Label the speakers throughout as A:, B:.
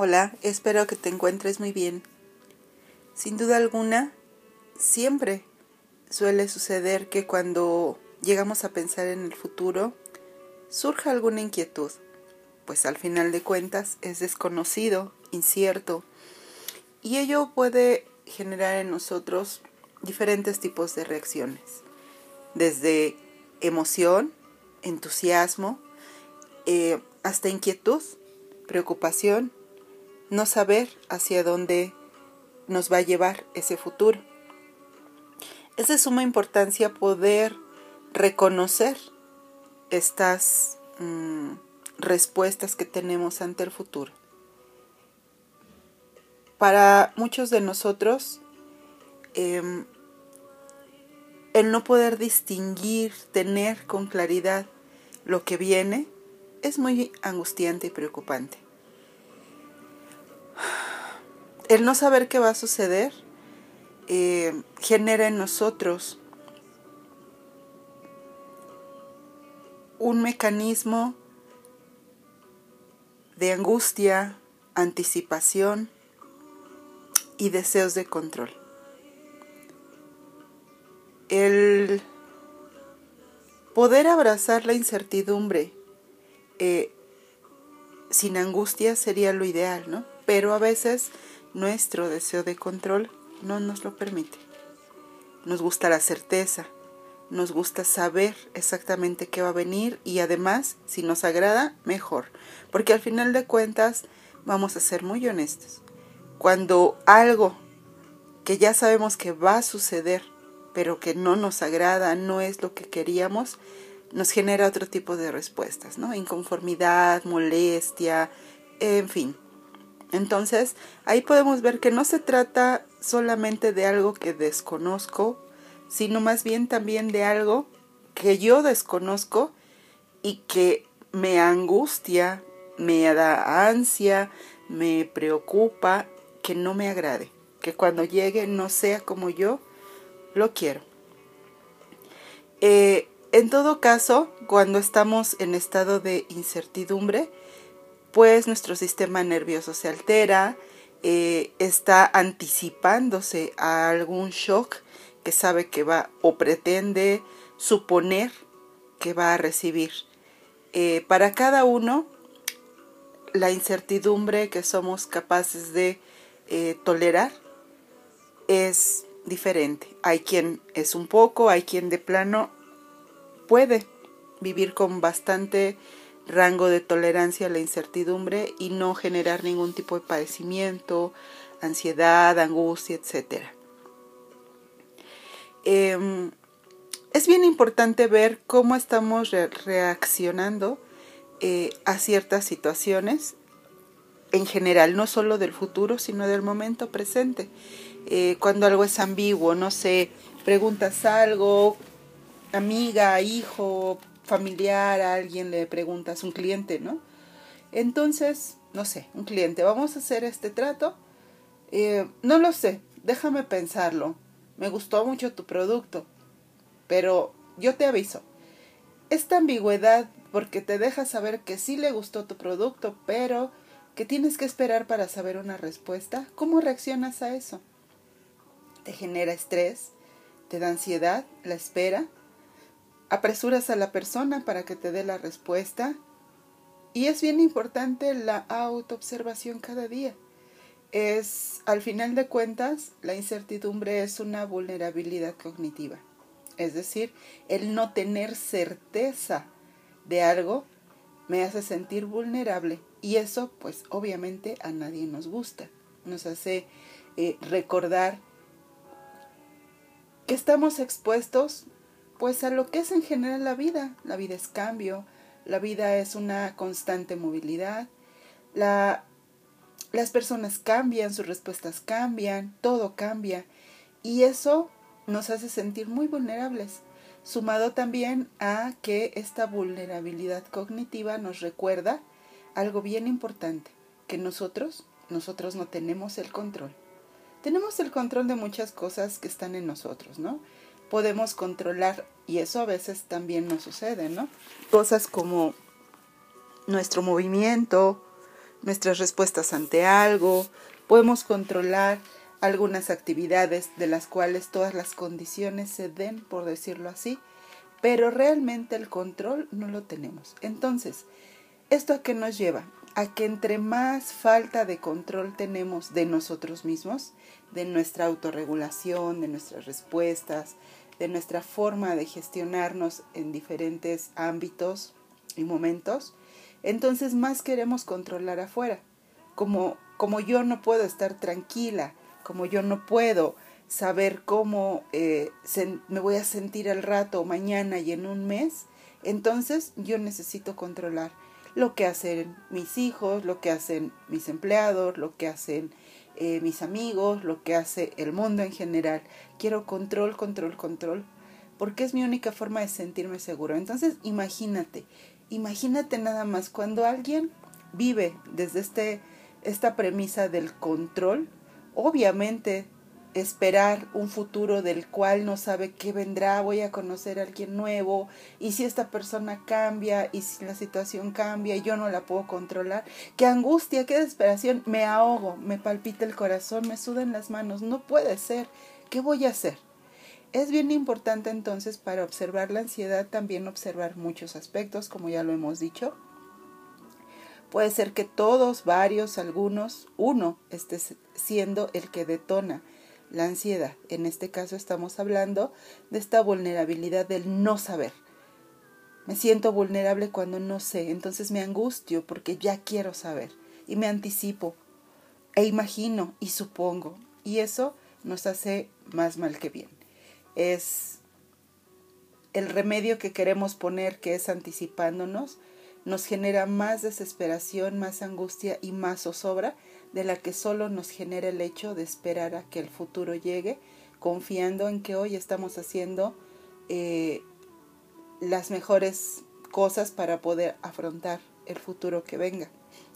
A: Hola, espero que te encuentres muy bien. Sin duda alguna, siempre suele suceder que cuando llegamos a pensar en el futuro, surja alguna inquietud, pues al final de cuentas es desconocido, incierto, y ello puede generar en nosotros diferentes tipos de reacciones, desde emoción, entusiasmo, eh, hasta inquietud, preocupación, no saber hacia dónde nos va a llevar ese futuro. Es de suma importancia poder reconocer estas mm, respuestas que tenemos ante el futuro. Para muchos de nosotros, em, el no poder distinguir, tener con claridad lo que viene, es muy angustiante y preocupante el no saber qué va a suceder eh, genera en nosotros un mecanismo de angustia, anticipación y deseos de control. El poder abrazar la incertidumbre eh, sin angustia sería lo ideal, ¿no? Pero a veces nuestro deseo de control no nos lo permite. Nos gusta la certeza, nos gusta saber exactamente qué va a venir y además, si nos agrada, mejor. Porque al final de cuentas, vamos a ser muy honestos. Cuando algo que ya sabemos que va a suceder, pero que no nos agrada, no es lo que queríamos, nos genera otro tipo de respuestas, ¿no? Inconformidad, molestia, en fin. Entonces, ahí podemos ver que no se trata solamente de algo que desconozco, sino más bien también de algo que yo desconozco y que me angustia, me da ansia, me preocupa, que no me agrade, que cuando llegue no sea como yo lo quiero. Eh, en todo caso, cuando estamos en estado de incertidumbre, pues nuestro sistema nervioso se altera, eh, está anticipándose a algún shock que sabe que va o pretende suponer que va a recibir. Eh, para cada uno, la incertidumbre que somos capaces de eh, tolerar es diferente. Hay quien es un poco, hay quien de plano puede vivir con bastante rango de tolerancia a la incertidumbre y no generar ningún tipo de padecimiento, ansiedad, angustia, etc. Em, es bien importante ver cómo estamos reaccionando eh, a ciertas situaciones en general, no solo del futuro, sino del momento presente. Eh, cuando algo es ambiguo, no sé, preguntas algo, amiga, hijo, familiar, a alguien le preguntas, un cliente, ¿no? Entonces, no sé, un cliente, vamos a hacer este trato. Eh, no lo sé, déjame pensarlo. Me gustó mucho tu producto, pero yo te aviso. Esta ambigüedad porque te deja saber que sí le gustó tu producto, pero que tienes que esperar para saber una respuesta. ¿Cómo reaccionas a eso? ¿Te genera estrés? ¿Te da ansiedad? ¿La espera? Apresuras a la persona para que te dé la respuesta. Y es bien importante la autoobservación cada día. Es, al final de cuentas, la incertidumbre es una vulnerabilidad cognitiva. Es decir, el no tener certeza de algo me hace sentir vulnerable y eso pues obviamente a nadie nos gusta. Nos hace eh, recordar que estamos expuestos pues a lo que es en general la vida. La vida es cambio, la vida es una constante movilidad, la, las personas cambian, sus respuestas cambian, todo cambia y eso nos hace sentir muy vulnerables, sumado también a que esta vulnerabilidad cognitiva nos recuerda algo bien importante, que nosotros, nosotros no tenemos el control. Tenemos el control de muchas cosas que están en nosotros, ¿no? Podemos controlar y eso a veces también nos sucede, ¿no? Cosas como nuestro movimiento, nuestras respuestas ante algo, podemos controlar algunas actividades de las cuales todas las condiciones se den, por decirlo así, pero realmente el control no lo tenemos. Entonces, ¿esto a qué nos lleva? A que entre más falta de control tenemos de nosotros mismos, de nuestra autorregulación, de nuestras respuestas, de nuestra forma de gestionarnos en diferentes ámbitos y momentos, entonces más queremos controlar afuera. Como, como yo no puedo estar tranquila, como yo no puedo saber cómo eh, me voy a sentir al rato, mañana y en un mes, entonces yo necesito controlar lo que hacen mis hijos, lo que hacen mis empleados, lo que hacen eh, mis amigos, lo que hace el mundo en general. Quiero control, control, control, porque es mi única forma de sentirme seguro. Entonces, imagínate, imagínate nada más cuando alguien vive desde este, esta premisa del control, obviamente esperar un futuro del cual no sabe qué vendrá, voy a conocer a alguien nuevo, y si esta persona cambia, y si la situación cambia, y yo no la puedo controlar, qué angustia, qué desesperación, me ahogo, me palpita el corazón, me sudan las manos, no puede ser, ¿qué voy a hacer? Es bien importante entonces para observar la ansiedad también observar muchos aspectos, como ya lo hemos dicho. Puede ser que todos, varios, algunos, uno esté siendo el que detona la ansiedad. En este caso estamos hablando de esta vulnerabilidad del no saber. Me siento vulnerable cuando no sé, entonces me angustio porque ya quiero saber y me anticipo e imagino y supongo y eso nos hace más mal que bien. Es el remedio que queremos poner que es anticipándonos nos genera más desesperación, más angustia y más zozobra de la que solo nos genera el hecho de esperar a que el futuro llegue, confiando en que hoy estamos haciendo eh, las mejores cosas para poder afrontar el futuro que venga.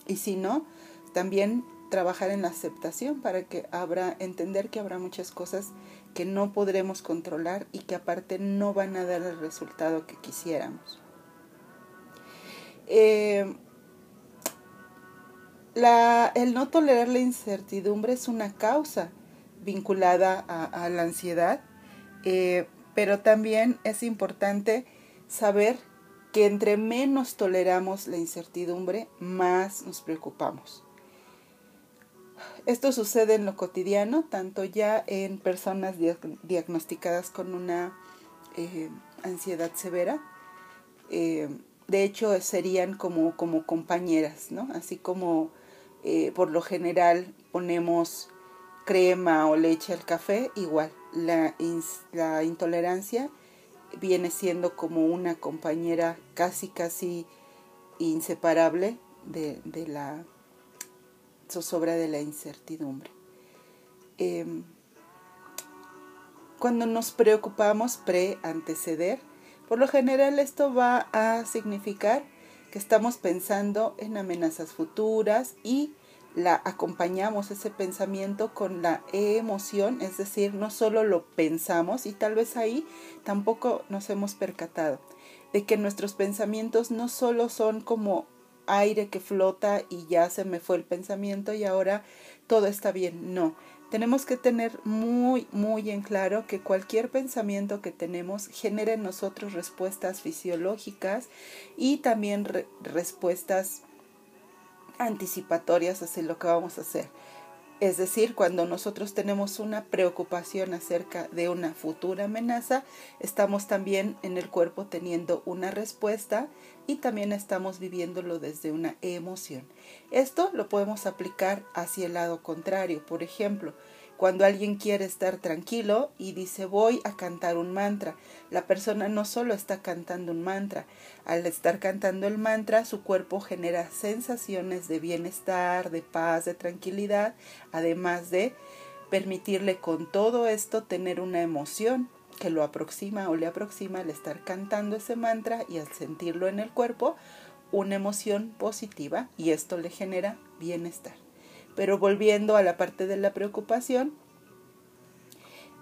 A: Y si no, también trabajar en la aceptación para que habrá, entender que habrá muchas cosas que no podremos controlar y que aparte no van a dar el resultado que quisiéramos. Eh, el no tolerar la incertidumbre es una causa vinculada a, la ansiedad, eh, pero también es importante saber que entre menos toleramos la incertidumbre, más nos preocupamos. Esto sucede en lo cotidiano, tanto ya en personas diagnosticadas con una eh, ansiedad severa, eh, de hecho serían como, como compañeras, ¿no? Así como eh, por lo general ponemos crema o leche al café, igual la, la intolerancia viene siendo como una compañera casi, casi inseparable de, de la zozobra de la incertidumbre. Em, cuando nos preocupamos pre-anteceder, por lo general esto va a significar que estamos pensando en amenazas futuras y la acompañamos ese pensamiento con la emoción, es decir, no solo lo pensamos y tal vez ahí tampoco nos hemos percatado de que nuestros pensamientos no solo son como aire que flota y ya se me fue el pensamiento y ahora todo está bien, no, tenemos que tener muy, muy en claro que cualquier pensamiento que tenemos genera en nosotros respuestas fisiológicas y también respuestas anticipatorias hacia lo que vamos a hacer. Es decir, cuando nosotros tenemos una preocupación acerca de una futura amenaza, estamos también en el cuerpo teniendo una respuesta y también estamos viviéndolo desde una emoción. Esto lo podemos aplicar hacia el lado contrario. Por ejemplo, cuando alguien quiere estar tranquilo y dice voy a cantar un mantra, la persona no solo está cantando un mantra, al estar cantando el mantra su cuerpo genera sensaciones de bienestar, de paz, de tranquilidad, además de permitirle con todo esto tener una emoción que lo aproxima o le aproxima al estar cantando ese mantra y al sentirlo en el cuerpo, una emoción positiva y esto le genera bienestar. Pero volviendo a la parte de la preocupación,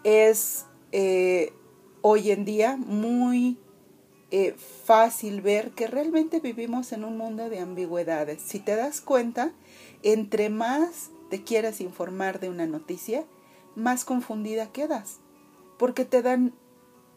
A: es eh, hoy en día muy eh, fácil ver que realmente vivimos en un mundo de ambigüedades. Si te das cuenta, entre más te quieras informar de una noticia, más confundida quedas, porque te dan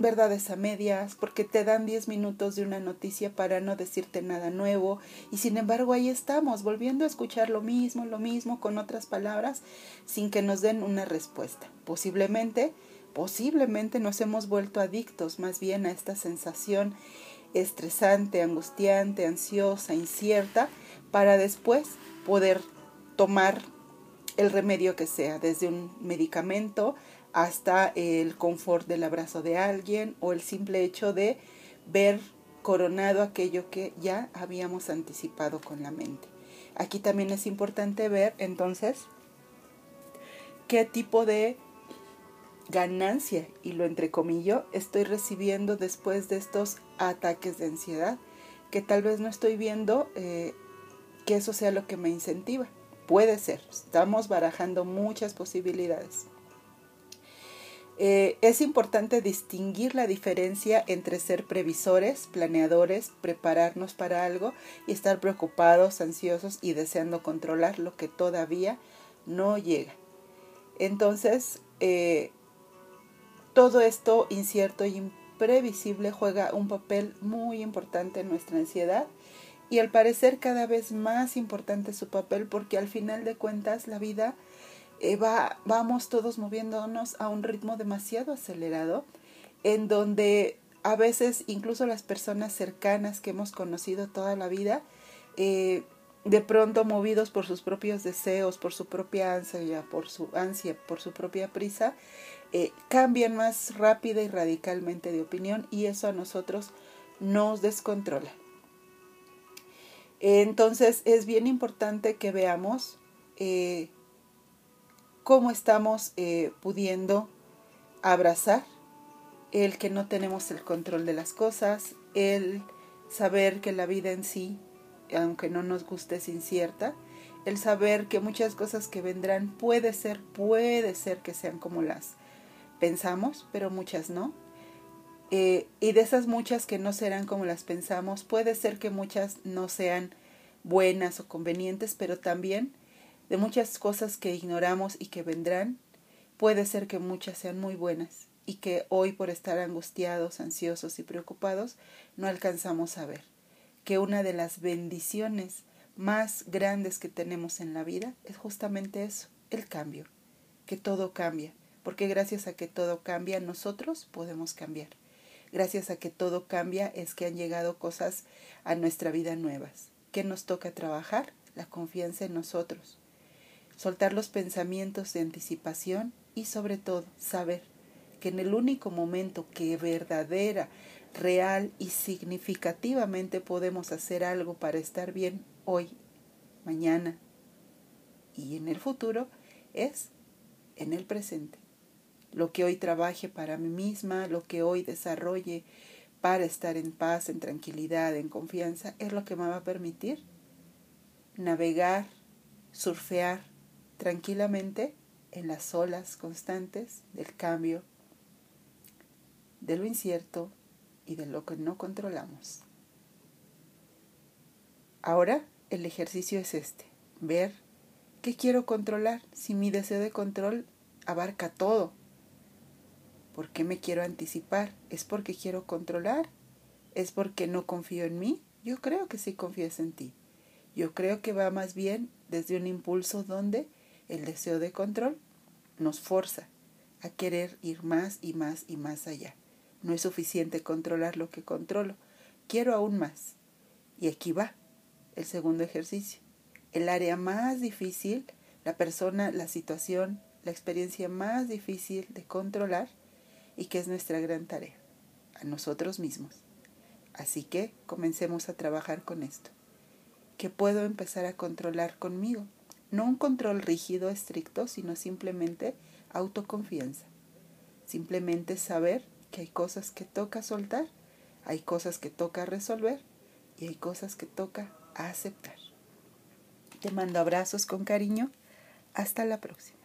A: verdades a medias, porque te dan 10 minutos de una noticia para no decirte nada nuevo, y sin embargo ahí estamos, volviendo a escuchar lo mismo, lo mismo, con otras palabras, sin que nos den una respuesta. Posiblemente, posiblemente nos hemos vuelto adictos más bien a esta sensación estresante, angustiante, ansiosa, incierta, para después poder tomar el remedio que sea, desde un medicamento hasta el confort del abrazo de alguien o el simple hecho de ver coronado aquello que ya habíamos anticipado con la mente. Aquí también es importante ver entonces qué tipo de ganancia, y lo entrecomillo, estoy recibiendo después de estos ataques de ansiedad, que tal vez no estoy viendo eh, que eso sea lo que me incentiva. Puede ser, estamos barajando muchas posibilidades. Eh, es importante distinguir la diferencia entre ser previsores, planeadores, prepararnos para algo y estar preocupados, ansiosos y deseando controlar lo que todavía no llega. Entonces, eh, todo esto incierto y imprevisible juega un papel muy importante en nuestra ansiedad y al parecer cada vez más importante su papel porque al final de cuentas la vida eh, va, vamos todos moviéndonos a un ritmo demasiado acelerado en donde a veces incluso las personas cercanas que hemos conocido toda la vida eh, de pronto movidos por sus propios deseos, por su propia ansia, por su ansia, por su propia prisa, eh, cambian más rápida y radicalmente de opinión y eso a nosotros nos descontrola. Entonces es bien importante que veamos cómo estamos eh, pudiendo abrazar el que no tenemos el control de las cosas, el saber que la vida en sí, aunque no nos guste, es incierta, el saber que muchas cosas que vendrán puede ser, puede ser que sean como las pensamos, pero muchas no. Eh, y de esas muchas que no serán como las pensamos, puede ser que muchas no sean buenas o convenientes, pero también de muchas cosas que ignoramos y que vendrán, puede ser que muchas sean muy buenas y que hoy por estar angustiados, ansiosos y preocupados no alcanzamos a ver. Que una de las bendiciones más grandes que tenemos en la vida es justamente eso, el cambio, que todo cambia porque gracias a que todo cambia, nosotros podemos cambiar. Gracias a que todo cambia es que han llegado cosas a nuestra vida nuevas. ¿Qué nos toca trabajar? La confianza en nosotros. Soltar los pensamientos de anticipación y sobre todo saber que en el único momento que verdadera, real y significativamente podemos hacer algo para estar bien hoy, mañana y en el futuro es en el presente. Lo que hoy trabaje para mí misma, lo que hoy desarrolle para estar en paz, en tranquilidad, en confianza, es lo que me va a permitir navegar, surfear tranquilamente en las olas constantes del cambio, de lo incierto y de lo que no controlamos. Ahora el ejercicio es este, ver qué quiero controlar si mi deseo de control abarca todo, ¿Por qué me quiero anticipar? ¿Es porque quiero controlar? ¿Es porque no confío en mí? Yo creo que sí confías en ti. Yo creo que va más bien desde un impulso donde el deseo de control nos forza a querer ir más y más y más allá. No es suficiente controlar lo que controlo. Quiero aún más. Y aquí va el segundo ejercicio. El área más difícil, la persona, la situación, la experiencia más difícil de controlar y que es nuestra gran tarea, a nosotros mismos. Así que comencemos a trabajar con esto. ¿Qué puedo empezar a controlar conmigo? No un control rígido, estricto, sino simplemente autoconfianza. Simplemente saber que hay cosas que toca soltar, hay cosas que toca resolver y hay cosas que toca aceptar. Te mando abrazos con cariño. Hasta la próxima.